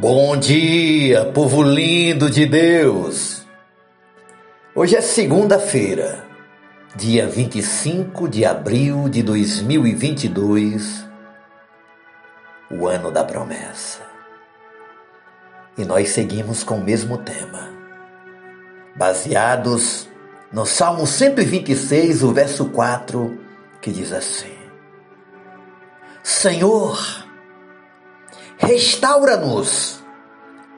Bom dia, povo lindo de Deus! Hoje é segunda-feira, dia 25 de abril de 2022, o ano da promessa. E nós seguimos com o mesmo tema, baseados no Salmo 126, o verso 4, que diz assim: Senhor, Restaura-nos,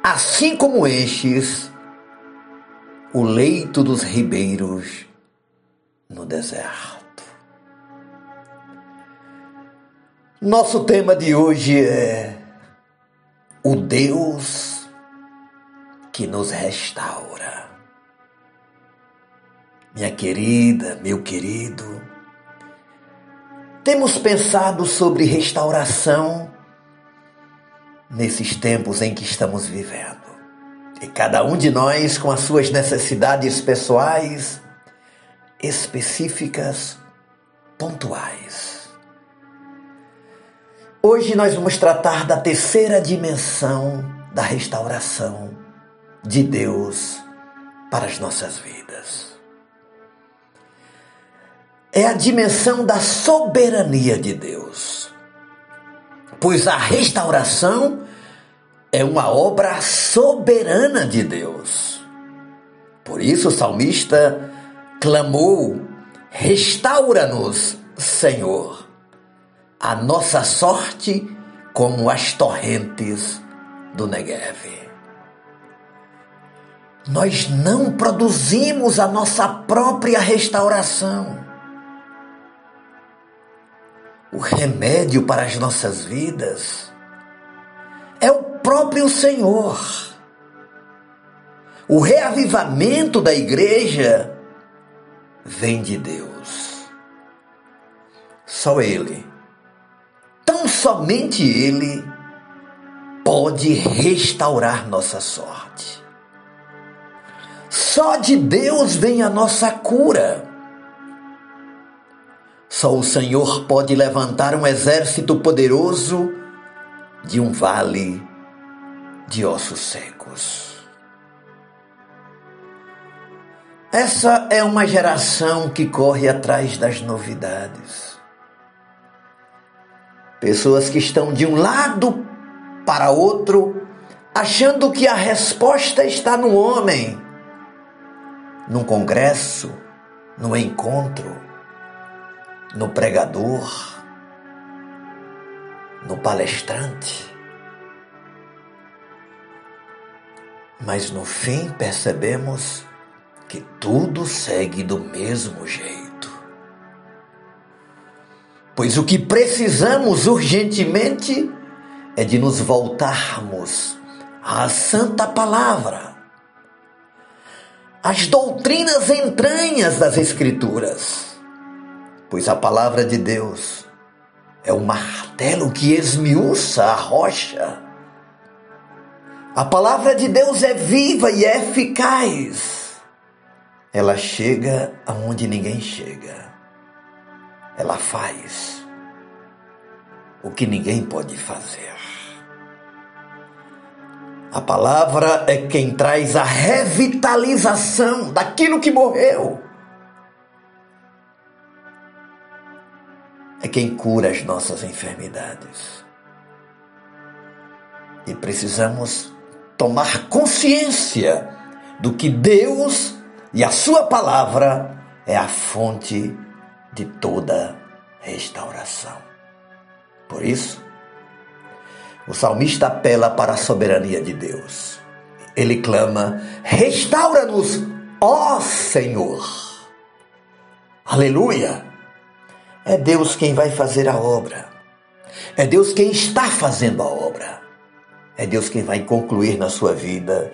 assim como enches o leito dos ribeiros no deserto. Nosso tema de hoje é o Deus que nos restaura. Minha querida, meu querido, temos pensado sobre restauração nesses tempos em que estamos vivendo. E cada um de nós com as suas necessidades pessoais, específicas, pontuais. Hoje nós vamos tratar da terceira dimensão da restauração de Deus para as nossas vidas. É a dimensão da soberania de Deus pois a restauração é uma obra soberana de Deus. Por isso o salmista clamou: Restaura-nos, Senhor, a nossa sorte como as torrentes do Negev. Nós não produzimos a nossa própria restauração o remédio para as nossas vidas próprio Senhor. O reavivamento da igreja vem de Deus. Só Ele, tão somente Ele, pode restaurar nossa sorte. Só de Deus vem a nossa cura. Só o Senhor pode levantar um exército poderoso de um vale de ossos secos. Essa é uma geração que corre atrás das novidades. Pessoas que estão de um lado para outro, achando que a resposta está no homem, num congresso, num encontro no pregador, no palestrante. Mas no fim percebemos que tudo segue do mesmo jeito. Pois o que precisamos urgentemente é de nos voltarmos à Santa Palavra, às doutrinas entranhas das Escrituras pois a palavra de Deus é o martelo que esmiuça a rocha. A palavra de Deus é viva e é eficaz. Ela chega aonde ninguém chega. Ela faz o que ninguém pode fazer. A palavra é quem traz a revitalização daquilo que morreu. é quem cura as nossas enfermidades. E precisamos tomar consciência do que Deus e a Sua palavra é a fonte de toda restauração. Por isso, o salmista apela para a soberania de Deus. Ele clama: restaura-nos, ó Senhor. Aleluia! É Deus quem vai fazer a obra. É Deus quem está fazendo a obra. É Deus quem vai concluir na sua vida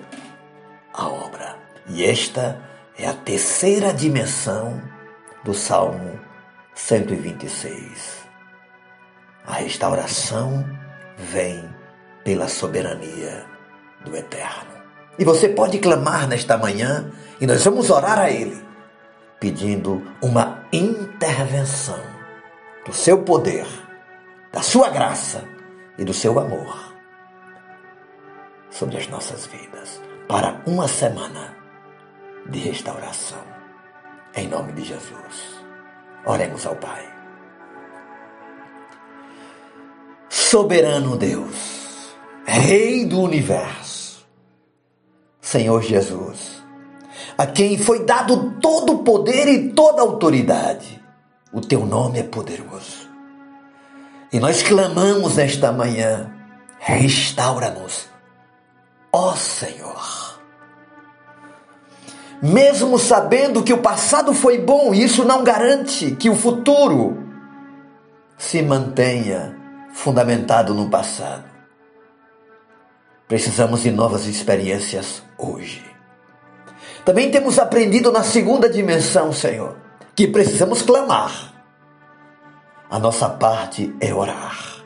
a obra. E esta é a terceira dimensão do Salmo 126. A restauração vem pela soberania do Eterno. E você pode clamar nesta manhã e nós vamos orar a Ele, pedindo uma intervenção do seu poder, da sua graça e do seu amor. Sobre as nossas vidas para uma semana de restauração. Em nome de Jesus. Oremos ao Pai. Soberano Deus, Rei do universo, Senhor Jesus, a quem foi dado todo o poder e toda a autoridade, o teu nome é poderoso. E nós clamamos nesta manhã, restaura-nos, ó Senhor. Mesmo sabendo que o passado foi bom, isso não garante que o futuro se mantenha fundamentado no passado. Precisamos de novas experiências hoje. Também temos aprendido na segunda dimensão, Senhor, que precisamos clamar. A nossa parte é orar.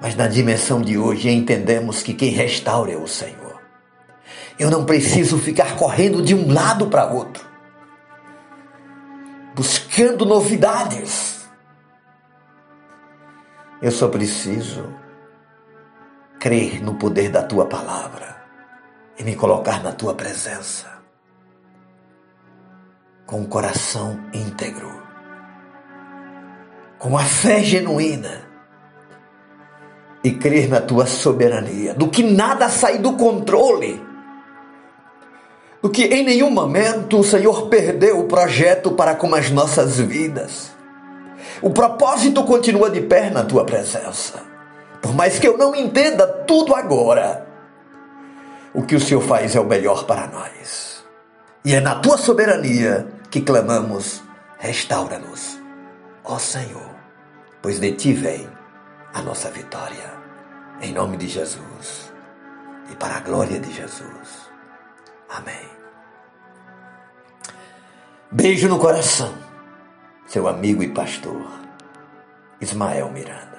Mas na dimensão de hoje entendemos que quem restaura é o Senhor. Eu não preciso ficar correndo de um lado para outro, buscando novidades. Eu só preciso crer no poder da tua palavra e me colocar na tua presença com o coração íntegro, com a fé genuína e crer na tua soberania, do que nada sai do controle, do que em nenhum momento o Senhor perdeu o projeto para com as nossas vidas. O propósito continua de pé na tua presença. Por mais que eu não entenda tudo agora, o que o Senhor faz é o melhor para nós. E é na tua soberania que clamamos: restaura-nos, ó Senhor, pois de ti vem a nossa vitória. Em nome de Jesus e para a glória de Jesus. Amém. Beijo no coração, seu amigo e pastor Ismael Miranda.